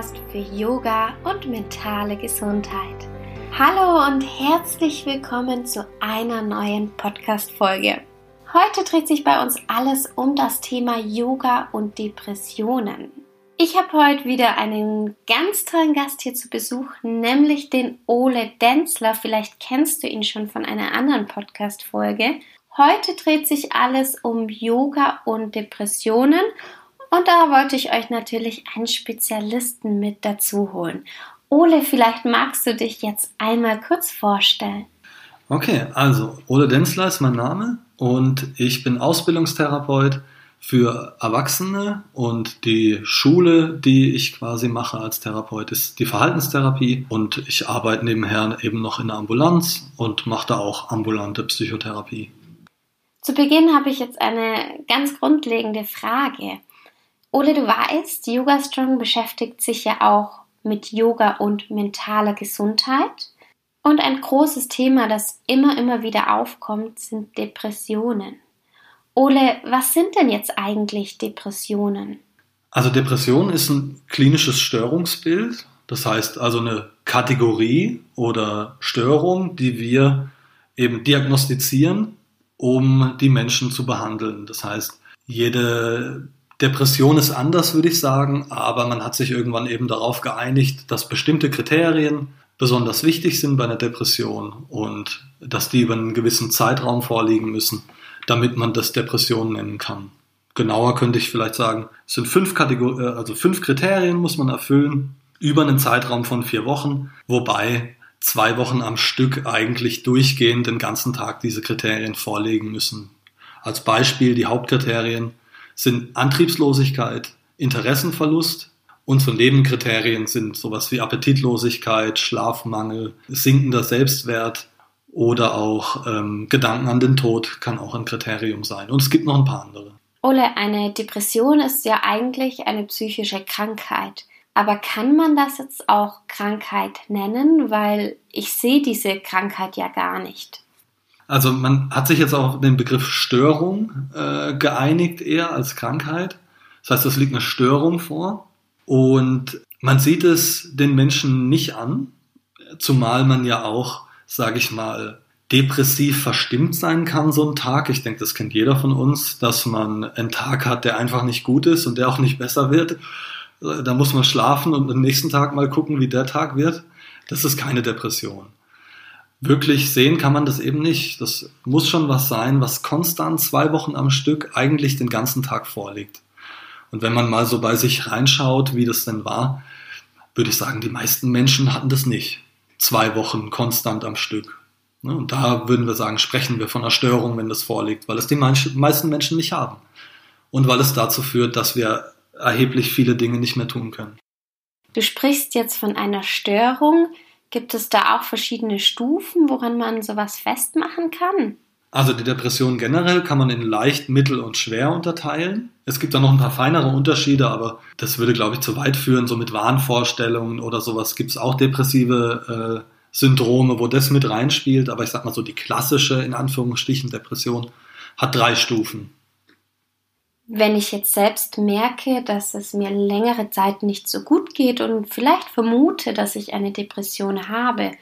Podcast für Yoga und mentale Gesundheit. Hallo und herzlich willkommen zu einer neuen Podcast-Folge. Heute dreht sich bei uns alles um das Thema Yoga und Depressionen. Ich habe heute wieder einen ganz tollen Gast hier zu Besuch, nämlich den Ole Denzler. Vielleicht kennst du ihn schon von einer anderen Podcast-Folge. Heute dreht sich alles um Yoga und Depressionen und da wollte ich euch natürlich einen Spezialisten mit dazu holen. Ole, vielleicht magst du dich jetzt einmal kurz vorstellen. Okay, also Ole Denzler ist mein Name und ich bin Ausbildungstherapeut für Erwachsene und die Schule, die ich quasi mache als Therapeut, ist die Verhaltenstherapie und ich arbeite nebenher eben noch in der Ambulanz und mache da auch ambulante Psychotherapie. Zu Beginn habe ich jetzt eine ganz grundlegende Frage. Ole, du weißt, Yoga Strong beschäftigt sich ja auch mit Yoga und mentaler Gesundheit. Und ein großes Thema, das immer, immer wieder aufkommt, sind Depressionen. Ole, was sind denn jetzt eigentlich Depressionen? Also Depression ist ein klinisches Störungsbild, das heißt also eine Kategorie oder Störung, die wir eben diagnostizieren, um die Menschen zu behandeln. Das heißt, jede Depression ist anders, würde ich sagen, aber man hat sich irgendwann eben darauf geeinigt, dass bestimmte Kriterien besonders wichtig sind bei einer Depression und dass die über einen gewissen Zeitraum vorliegen müssen, damit man das Depression nennen kann. Genauer könnte ich vielleicht sagen, es sind fünf Kategorien, äh, also fünf Kriterien muss man erfüllen über einen Zeitraum von vier Wochen, wobei zwei Wochen am Stück eigentlich durchgehend den ganzen Tag diese Kriterien vorlegen müssen. Als Beispiel die Hauptkriterien sind Antriebslosigkeit, Interessenverlust. Unsere Nebenkriterien sind sowas wie Appetitlosigkeit, Schlafmangel, sinkender Selbstwert oder auch ähm, Gedanken an den Tod kann auch ein Kriterium sein. Und es gibt noch ein paar andere. Ole, eine Depression ist ja eigentlich eine psychische Krankheit. Aber kann man das jetzt auch Krankheit nennen? Weil ich sehe diese Krankheit ja gar nicht. Also man hat sich jetzt auf den Begriff Störung äh, geeinigt eher als Krankheit. Das heißt, es liegt eine Störung vor und man sieht es den Menschen nicht an, zumal man ja auch, sage ich mal, depressiv verstimmt sein kann so ein Tag. Ich denke, das kennt jeder von uns, dass man einen Tag hat, der einfach nicht gut ist und der auch nicht besser wird. Da muss man schlafen und am nächsten Tag mal gucken, wie der Tag wird. Das ist keine Depression wirklich sehen kann man das eben nicht. Das muss schon was sein, was konstant zwei Wochen am Stück eigentlich den ganzen Tag vorliegt. Und wenn man mal so bei sich reinschaut, wie das denn war, würde ich sagen, die meisten Menschen hatten das nicht. Zwei Wochen konstant am Stück. Ne, und da würden wir sagen, sprechen wir von einer Störung, wenn das vorliegt, weil es die meisten Menschen nicht haben. Und weil es dazu führt, dass wir erheblich viele Dinge nicht mehr tun können. Du sprichst jetzt von einer Störung. Gibt es da auch verschiedene Stufen, woran man sowas festmachen kann? Also die Depression generell kann man in leicht, mittel und schwer unterteilen. Es gibt da noch ein paar feinere Unterschiede, aber das würde, glaube ich, zu weit führen. So mit Wahnvorstellungen oder sowas gibt es auch depressive äh, Syndrome, wo das mit reinspielt. Aber ich sag mal so, die klassische, in Anführungsstrichen, Depression hat drei Stufen. Wenn ich jetzt selbst merke, dass es mir längere Zeit nicht so gut geht und vielleicht vermute, dass ich eine Depression habe,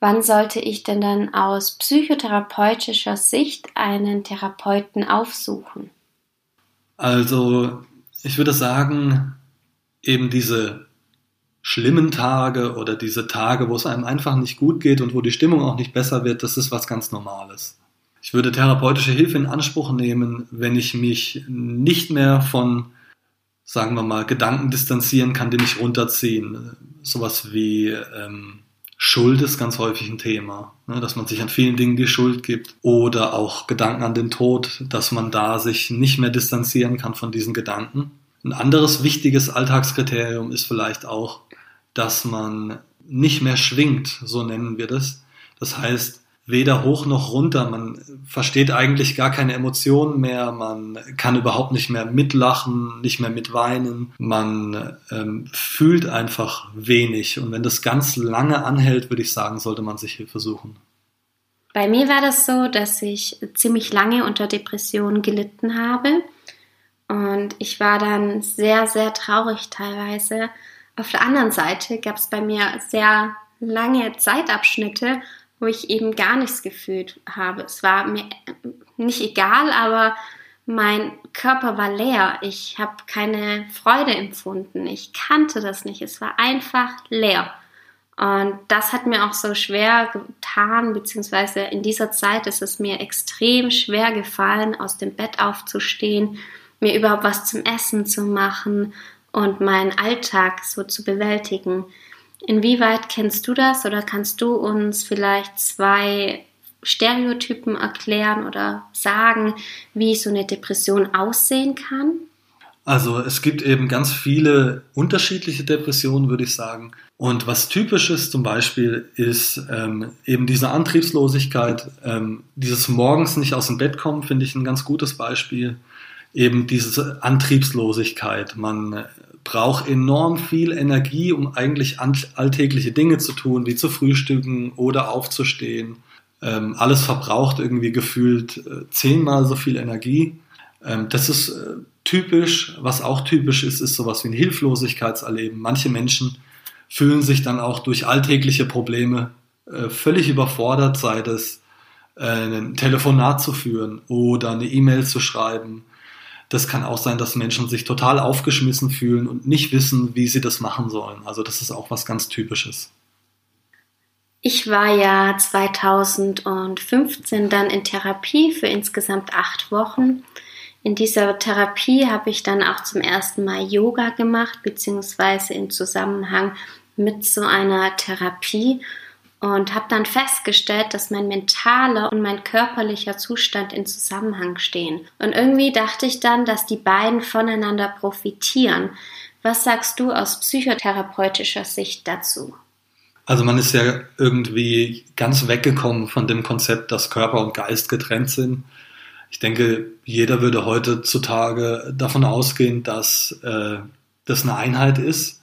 wann sollte ich denn dann aus psychotherapeutischer Sicht einen Therapeuten aufsuchen? Also, ich würde sagen, eben diese schlimmen Tage oder diese Tage, wo es einem einfach nicht gut geht und wo die Stimmung auch nicht besser wird, das ist was ganz Normales. Ich würde therapeutische Hilfe in Anspruch nehmen, wenn ich mich nicht mehr von, sagen wir mal, Gedanken distanzieren kann, die mich runterziehen. Sowas wie ähm, Schuld ist ganz häufig ein Thema, ne, dass man sich an vielen Dingen die Schuld gibt. Oder auch Gedanken an den Tod, dass man da sich nicht mehr distanzieren kann von diesen Gedanken. Ein anderes wichtiges Alltagskriterium ist vielleicht auch, dass man nicht mehr schwingt, so nennen wir das. Das heißt, weder hoch noch runter. Man versteht eigentlich gar keine Emotionen mehr. Man kann überhaupt nicht mehr mitlachen, nicht mehr mitweinen. Man ähm, fühlt einfach wenig. Und wenn das ganz lange anhält, würde ich sagen, sollte man sich Hilfe suchen. Bei mir war das so, dass ich ziemlich lange unter Depressionen gelitten habe. Und ich war dann sehr, sehr traurig teilweise, Auf der anderen Seite gab es bei mir sehr lange Zeitabschnitte, wo ich eben gar nichts gefühlt habe. Es war mir nicht egal, aber mein Körper war leer. Ich habe keine Freude empfunden. Ich kannte das nicht. Es war einfach leer. Und das hat mir auch so schwer getan, beziehungsweise in dieser Zeit ist es mir extrem schwer gefallen, aus dem Bett aufzustehen, mir überhaupt was zum Essen zu machen und meinen Alltag so zu bewältigen. Inwieweit kennst du das oder kannst du uns vielleicht zwei Stereotypen erklären oder sagen, wie so eine Depression aussehen kann? Also es gibt eben ganz viele unterschiedliche Depressionen, würde ich sagen. Und was typisch ist zum Beispiel, ist ähm, eben diese Antriebslosigkeit, ähm, dieses morgens nicht aus dem Bett kommen, finde ich ein ganz gutes Beispiel. Eben diese Antriebslosigkeit. Man braucht enorm viel Energie, um eigentlich alltägliche Dinge zu tun, wie zu frühstücken oder aufzustehen ähm, alles verbraucht irgendwie gefühlt äh, zehnmal so viel Energie. Ähm, das ist äh, typisch. Was auch typisch ist, ist sowas wie ein Hilflosigkeitserleben. Manche Menschen fühlen sich dann auch durch alltägliche Probleme äh, völlig überfordert, sei es äh, ein Telefonat zu führen oder eine E-Mail zu schreiben. Das kann auch sein, dass Menschen sich total aufgeschmissen fühlen und nicht wissen, wie sie das machen sollen. Also das ist auch was ganz Typisches. Ich war ja 2015 dann in Therapie für insgesamt acht Wochen. In dieser Therapie habe ich dann auch zum ersten Mal Yoga gemacht, beziehungsweise im Zusammenhang mit so einer Therapie und habe dann festgestellt, dass mein mentaler und mein körperlicher Zustand in Zusammenhang stehen. Und irgendwie dachte ich dann, dass die beiden voneinander profitieren. Was sagst du aus psychotherapeutischer Sicht dazu? Also man ist ja irgendwie ganz weggekommen von dem Konzept, dass Körper und Geist getrennt sind. Ich denke, jeder würde heutzutage davon ausgehen, dass äh, das eine Einheit ist.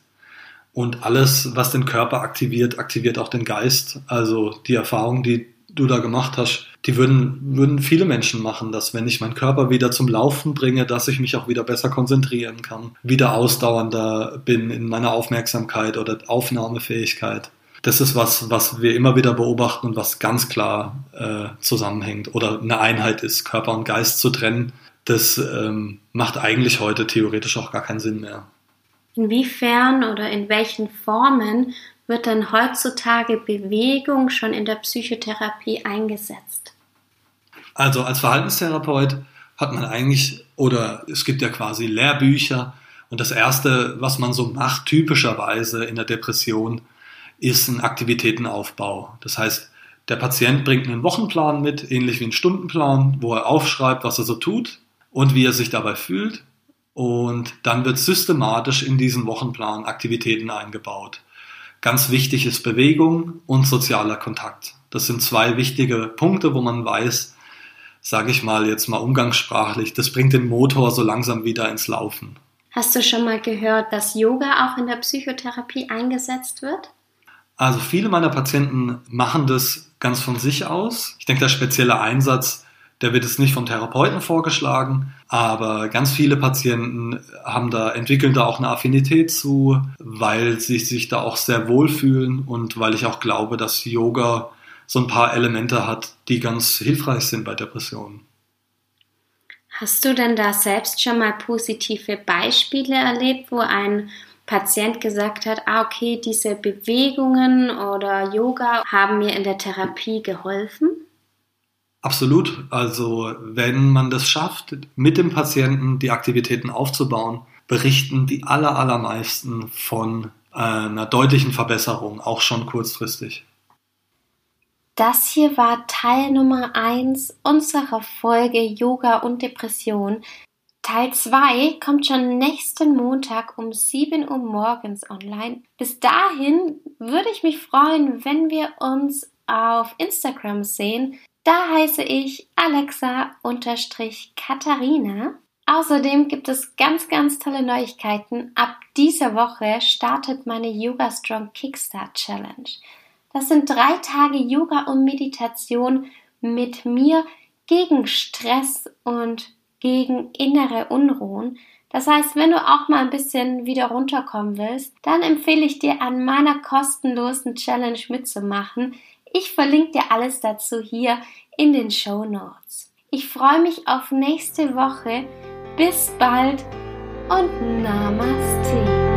Und alles, was den Körper aktiviert, aktiviert auch den Geist. Also die Erfahrung, die du da gemacht hast, die würden, würden viele Menschen machen, dass wenn ich meinen Körper wieder zum Laufen bringe, dass ich mich auch wieder besser konzentrieren kann, wieder ausdauernder bin in meiner Aufmerksamkeit oder Aufnahmefähigkeit das ist was, was wir immer wieder beobachten und was ganz klar äh, zusammenhängt oder eine Einheit ist, Körper und Geist zu trennen. Das ähm, macht eigentlich heute theoretisch auch gar keinen Sinn mehr. Inwiefern oder in welchen Formen wird denn heutzutage Bewegung schon in der Psychotherapie eingesetzt? Also als Verhaltenstherapeut hat man eigentlich, oder es gibt ja quasi Lehrbücher, und das Erste, was man so macht, typischerweise in der Depression, ist ein Aktivitätenaufbau. Das heißt, der Patient bringt einen Wochenplan mit, ähnlich wie einen Stundenplan, wo er aufschreibt, was er so tut und wie er sich dabei fühlt. Und dann wird systematisch in diesen Wochenplan Aktivitäten eingebaut. Ganz wichtig ist Bewegung und sozialer Kontakt. Das sind zwei wichtige Punkte, wo man weiß, sage ich mal jetzt mal umgangssprachlich, das bringt den Motor so langsam wieder ins Laufen. Hast du schon mal gehört, dass Yoga auch in der Psychotherapie eingesetzt wird? Also viele meiner Patienten machen das ganz von sich aus. Ich denke, der spezielle Einsatz, der wird jetzt nicht vom Therapeuten vorgeschlagen, aber ganz viele Patienten haben da, entwickeln da auch eine Affinität zu, weil sie sich da auch sehr wohlfühlen und weil ich auch glaube, dass Yoga so ein paar Elemente hat, die ganz hilfreich sind bei Depressionen. Hast du denn da selbst schon mal positive Beispiele erlebt, wo ein Patient gesagt hat, ah okay, diese Bewegungen oder Yoga haben mir in der Therapie geholfen? Absolut. Also wenn man das schafft, mit dem Patienten die Aktivitäten aufzubauen, berichten die aller, allermeisten von einer deutlichen Verbesserung, auch schon kurzfristig. Das hier war Teil Nummer 1 unserer Folge Yoga und Depression. Teil 2 kommt schon nächsten Montag um 7 Uhr morgens online. Bis dahin würde ich mich freuen, wenn wir uns auf Instagram sehen. Da heiße ich Alexa-Katharina. Außerdem gibt es ganz, ganz tolle Neuigkeiten. Ab dieser Woche startet meine Yoga Strong Kickstart Challenge. Das sind drei Tage Yoga und Meditation mit mir gegen Stress und gegen innere Unruhen. Das heißt, wenn du auch mal ein bisschen wieder runterkommen willst, dann empfehle ich dir an meiner kostenlosen Challenge mitzumachen. Ich verlinke dir alles dazu hier in den Show Notes. Ich freue mich auf nächste Woche. Bis bald und Namaste.